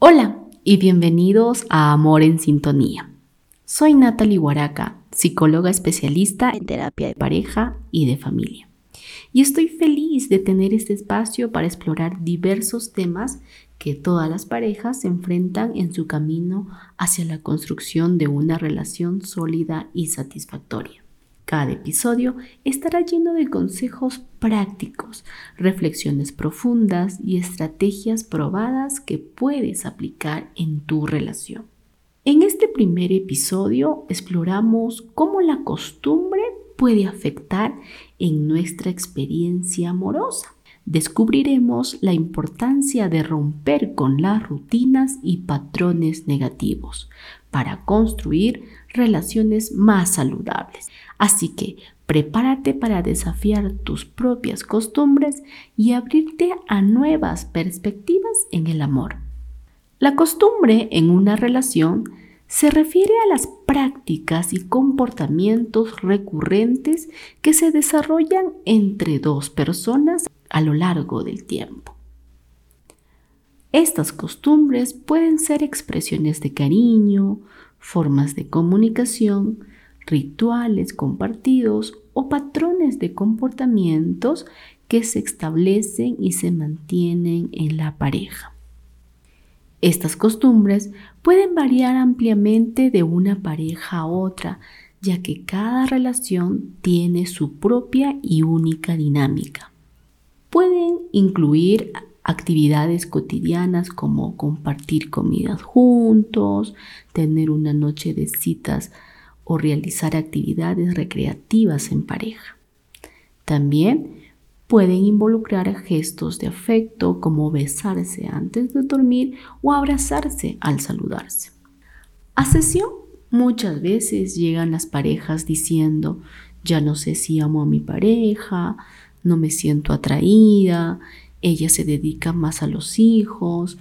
Hola y bienvenidos a Amor en Sintonía. Soy Natalie Huaraca, psicóloga especialista en terapia de pareja y de familia. Y estoy feliz de tener este espacio para explorar diversos temas que todas las parejas se enfrentan en su camino hacia la construcción de una relación sólida y satisfactoria. Cada episodio estará lleno de consejos prácticos, reflexiones profundas y estrategias probadas que puedes aplicar en tu relación. En este primer episodio exploramos cómo la costumbre puede afectar en nuestra experiencia amorosa. Descubriremos la importancia de romper con las rutinas y patrones negativos para construir relaciones más saludables. Así que prepárate para desafiar tus propias costumbres y abrirte a nuevas perspectivas en el amor. La costumbre en una relación se refiere a las prácticas y comportamientos recurrentes que se desarrollan entre dos personas a lo largo del tiempo. Estas costumbres pueden ser expresiones de cariño, formas de comunicación, rituales compartidos o patrones de comportamientos que se establecen y se mantienen en la pareja. Estas costumbres pueden variar ampliamente de una pareja a otra, ya que cada relación tiene su propia y única dinámica. Pueden incluir actividades cotidianas como compartir comidas juntos, tener una noche de citas o realizar actividades recreativas en pareja. También pueden involucrar gestos de afecto como besarse antes de dormir o abrazarse al saludarse. A sesión muchas veces llegan las parejas diciendo, ya no sé si amo a mi pareja, no me siento atraída, ella se dedica más a los hijos,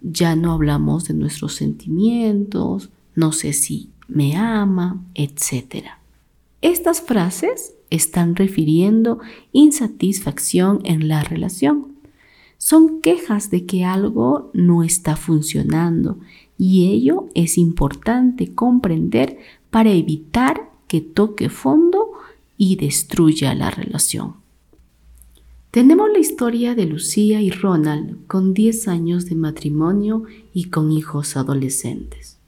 ya no hablamos de nuestros sentimientos, no sé si me ama, etc. Estas frases están refiriendo insatisfacción en la relación. Son quejas de que algo no está funcionando y ello es importante comprender para evitar que toque fondo y destruya la relación. Tenemos la historia de Lucía y Ronald con 10 años de matrimonio y con hijos adolescentes.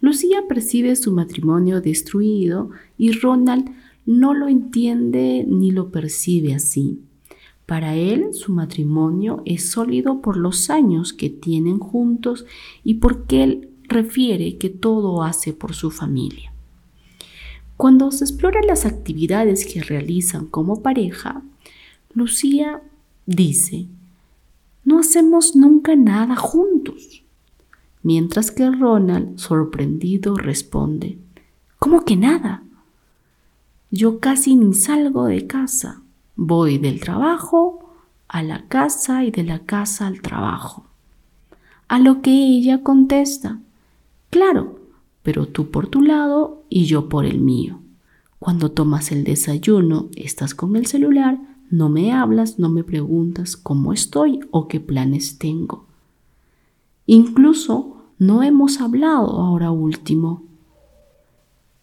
Lucía percibe su matrimonio destruido y Ronald no lo entiende ni lo percibe así. Para él su matrimonio es sólido por los años que tienen juntos y porque él refiere que todo hace por su familia. Cuando se exploran las actividades que realizan como pareja, Lucía dice, no hacemos nunca nada juntos mientras que Ronald, sorprendido, responde, ¿Cómo que nada? Yo casi ni salgo de casa. Voy del trabajo a la casa y de la casa al trabajo. A lo que ella contesta, claro, pero tú por tu lado y yo por el mío. Cuando tomas el desayuno, estás con el celular, no me hablas, no me preguntas cómo estoy o qué planes tengo. Incluso no hemos hablado ahora último.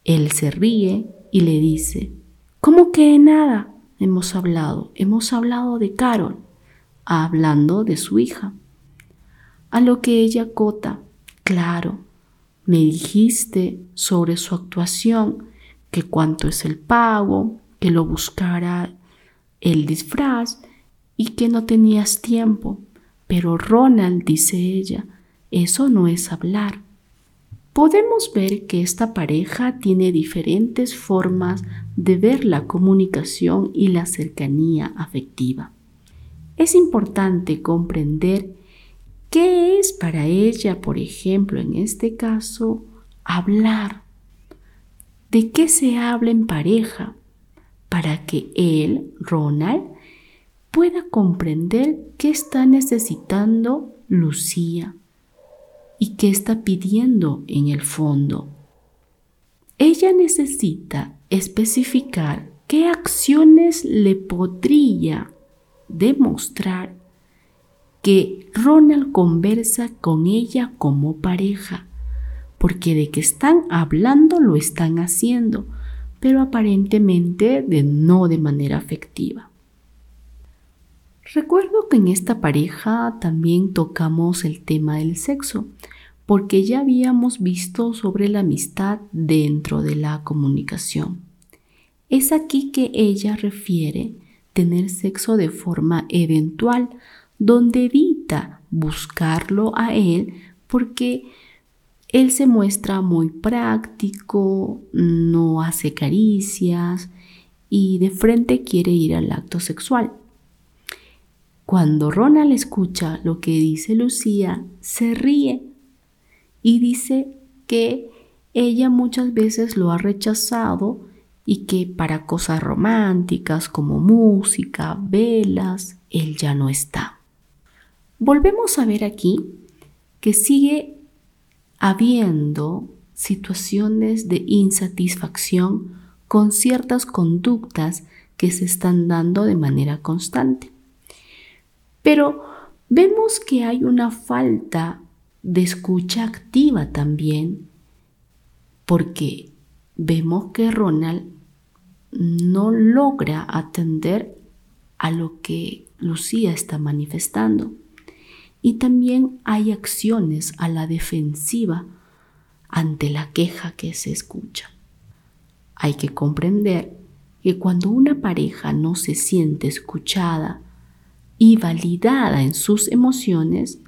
Él se ríe y le dice, ¿cómo que nada hemos hablado? Hemos hablado de Carol, hablando de su hija. A lo que ella cota, claro, me dijiste sobre su actuación, que cuánto es el pago, que lo buscara el disfraz y que no tenías tiempo. Pero Ronald, dice ella, eso no es hablar. Podemos ver que esta pareja tiene diferentes formas de ver la comunicación y la cercanía afectiva. Es importante comprender qué es para ella, por ejemplo, en este caso, hablar. ¿De qué se habla en pareja? Para que él, Ronald, pueda comprender qué está necesitando Lucía y qué está pidiendo en el fondo. Ella necesita especificar qué acciones le podría demostrar que Ronald conversa con ella como pareja, porque de que están hablando lo están haciendo, pero aparentemente de no de manera afectiva. Recuerdo que en esta pareja también tocamos el tema del sexo, porque ya habíamos visto sobre la amistad dentro de la comunicación. Es aquí que ella refiere tener sexo de forma eventual, donde evita buscarlo a él porque él se muestra muy práctico, no hace caricias y de frente quiere ir al acto sexual. Cuando Ronald escucha lo que dice Lucía, se ríe y dice que ella muchas veces lo ha rechazado y que para cosas románticas como música, velas, él ya no está. Volvemos a ver aquí que sigue habiendo situaciones de insatisfacción con ciertas conductas que se están dando de manera constante. Pero vemos que hay una falta de escucha activa también, porque vemos que Ronald no logra atender a lo que Lucía está manifestando. Y también hay acciones a la defensiva ante la queja que se escucha. Hay que comprender que cuando una pareja no se siente escuchada y validada en sus emociones,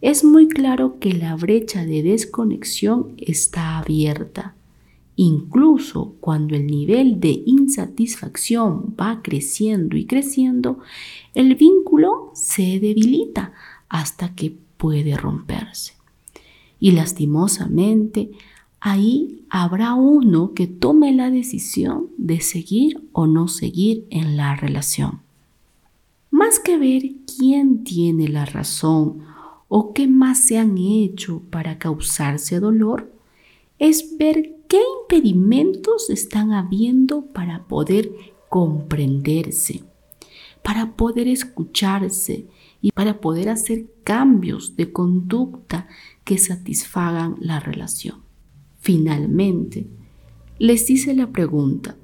es muy claro que la brecha de desconexión está abierta. Incluso cuando el nivel de insatisfacción va creciendo y creciendo, el vínculo se debilita hasta que puede romperse. Y lastimosamente, ahí habrá uno que tome la decisión de seguir o no seguir en la relación. Más que ver quién tiene la razón o qué más se han hecho para causarse dolor, es ver qué impedimentos están habiendo para poder comprenderse, para poder escucharse y para poder hacer cambios de conducta que satisfagan la relación. Finalmente, les hice la pregunta,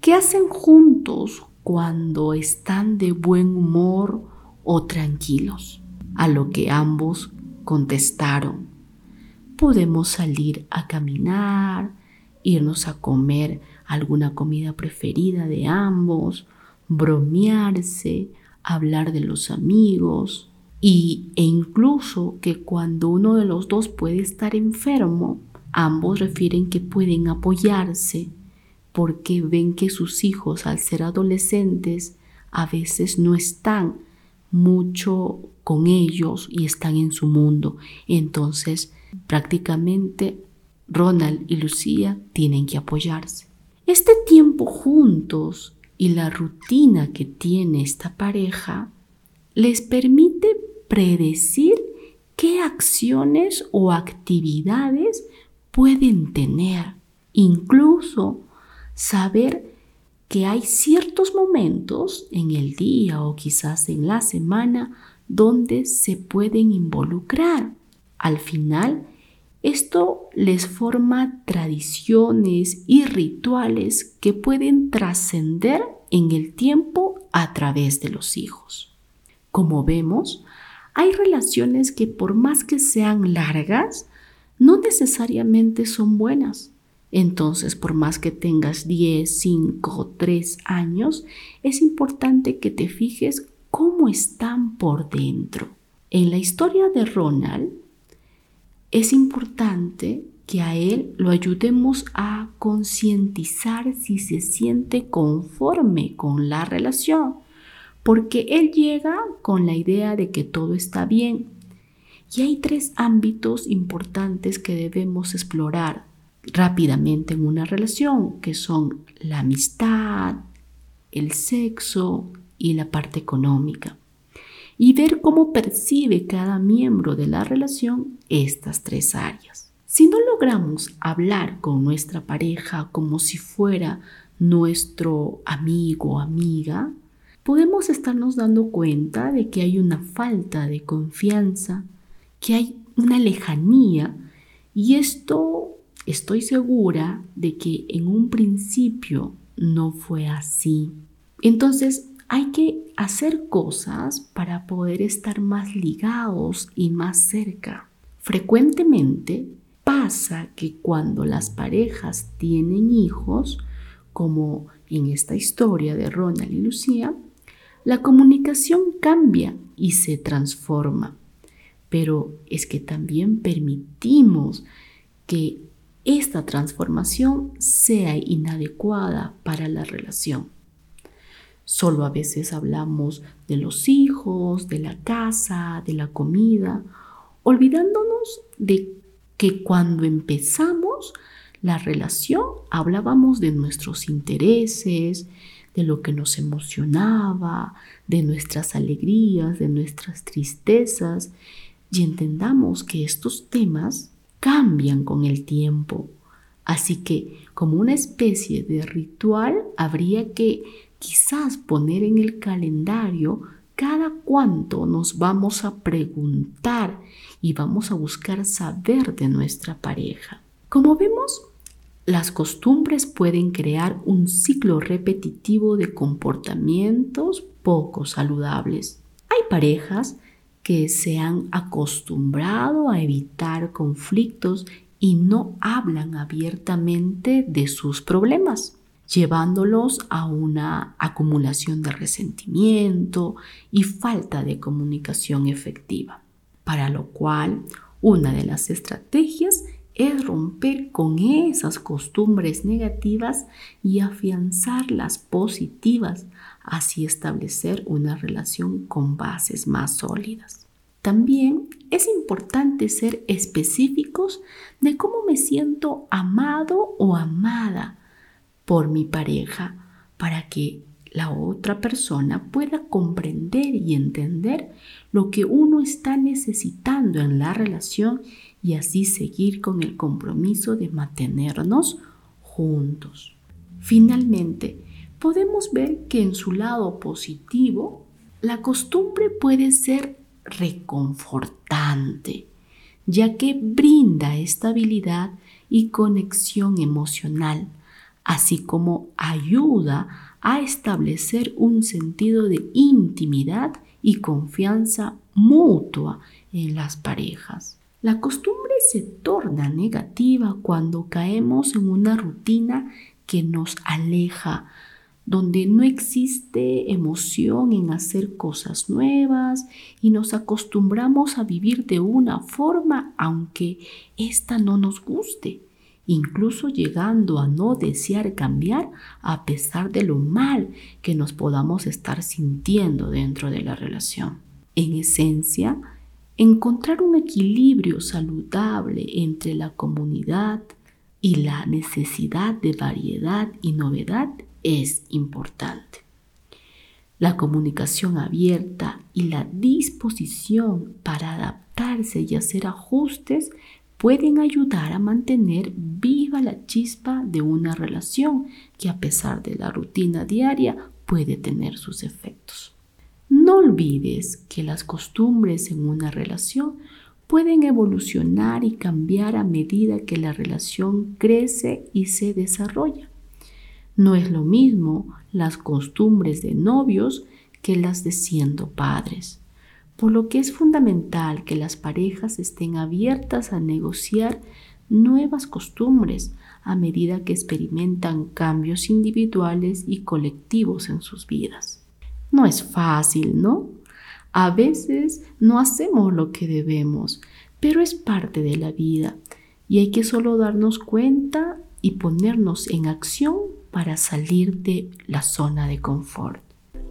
¿qué hacen juntos cuando están de buen humor o tranquilos? A lo que ambos contestaron, podemos salir a caminar, irnos a comer alguna comida preferida de ambos, bromearse, hablar de los amigos y, e incluso que cuando uno de los dos puede estar enfermo, ambos refieren que pueden apoyarse porque ven que sus hijos al ser adolescentes a veces no están mucho con ellos y están en su mundo. Entonces prácticamente Ronald y Lucía tienen que apoyarse. Este tiempo juntos y la rutina que tiene esta pareja les permite predecir qué acciones o actividades pueden tener. Incluso saber que hay ciertos momentos en el día o quizás en la semana donde se pueden involucrar. Al final, esto les forma tradiciones y rituales que pueden trascender en el tiempo a través de los hijos. Como vemos, hay relaciones que por más que sean largas, no necesariamente son buenas. Entonces, por más que tengas 10, 5, 3 años, es importante que te fijes cómo están por dentro. En la historia de Ronald, es importante que a él lo ayudemos a concientizar si se siente conforme con la relación, porque él llega con la idea de que todo está bien. Y hay tres ámbitos importantes que debemos explorar rápidamente en una relación, que son la amistad, el sexo y la parte económica y ver cómo percibe cada miembro de la relación estas tres áreas. Si no logramos hablar con nuestra pareja como si fuera nuestro amigo o amiga, podemos estarnos dando cuenta de que hay una falta de confianza, que hay una lejanía y esto estoy segura de que en un principio no fue así. Entonces hay que hacer cosas para poder estar más ligados y más cerca. Frecuentemente pasa que cuando las parejas tienen hijos, como en esta historia de Ronald y Lucía, la comunicación cambia y se transforma. Pero es que también permitimos que esta transformación sea inadecuada para la relación. Solo a veces hablamos de los hijos, de la casa, de la comida, olvidándonos de que cuando empezamos la relación hablábamos de nuestros intereses, de lo que nos emocionaba, de nuestras alegrías, de nuestras tristezas, y entendamos que estos temas cambian con el tiempo. Así que como una especie de ritual habría que quizás poner en el calendario cada cuánto nos vamos a preguntar y vamos a buscar saber de nuestra pareja. Como vemos, las costumbres pueden crear un ciclo repetitivo de comportamientos poco saludables. Hay parejas que se han acostumbrado a evitar conflictos y no hablan abiertamente de sus problemas llevándolos a una acumulación de resentimiento y falta de comunicación efectiva, para lo cual una de las estrategias es romper con esas costumbres negativas y afianzar las positivas, así establecer una relación con bases más sólidas. También es importante ser específicos de cómo me siento amado o amada por mi pareja para que la otra persona pueda comprender y entender lo que uno está necesitando en la relación y así seguir con el compromiso de mantenernos juntos. Finalmente, podemos ver que en su lado positivo, la costumbre puede ser reconfortante, ya que brinda estabilidad y conexión emocional así como ayuda a establecer un sentido de intimidad y confianza mutua en las parejas. La costumbre se torna negativa cuando caemos en una rutina que nos aleja, donde no existe emoción en hacer cosas nuevas y nos acostumbramos a vivir de una forma aunque ésta no nos guste incluso llegando a no desear cambiar a pesar de lo mal que nos podamos estar sintiendo dentro de la relación. En esencia, encontrar un equilibrio saludable entre la comunidad y la necesidad de variedad y novedad es importante. La comunicación abierta y la disposición para adaptarse y hacer ajustes pueden ayudar a mantener viva la chispa de una relación que a pesar de la rutina diaria puede tener sus efectos. No olvides que las costumbres en una relación pueden evolucionar y cambiar a medida que la relación crece y se desarrolla. No es lo mismo las costumbres de novios que las de siendo padres por lo que es fundamental que las parejas estén abiertas a negociar nuevas costumbres a medida que experimentan cambios individuales y colectivos en sus vidas. No es fácil, ¿no? A veces no hacemos lo que debemos, pero es parte de la vida y hay que solo darnos cuenta y ponernos en acción para salir de la zona de confort.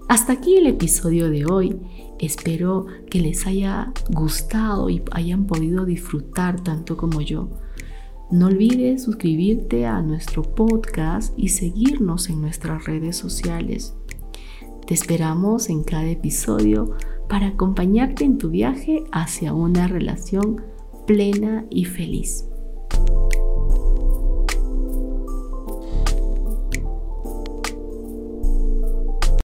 Hasta aquí el episodio de hoy. Espero que les haya gustado y hayan podido disfrutar tanto como yo. No olvides suscribirte a nuestro podcast y seguirnos en nuestras redes sociales. Te esperamos en cada episodio para acompañarte en tu viaje hacia una relación plena y feliz.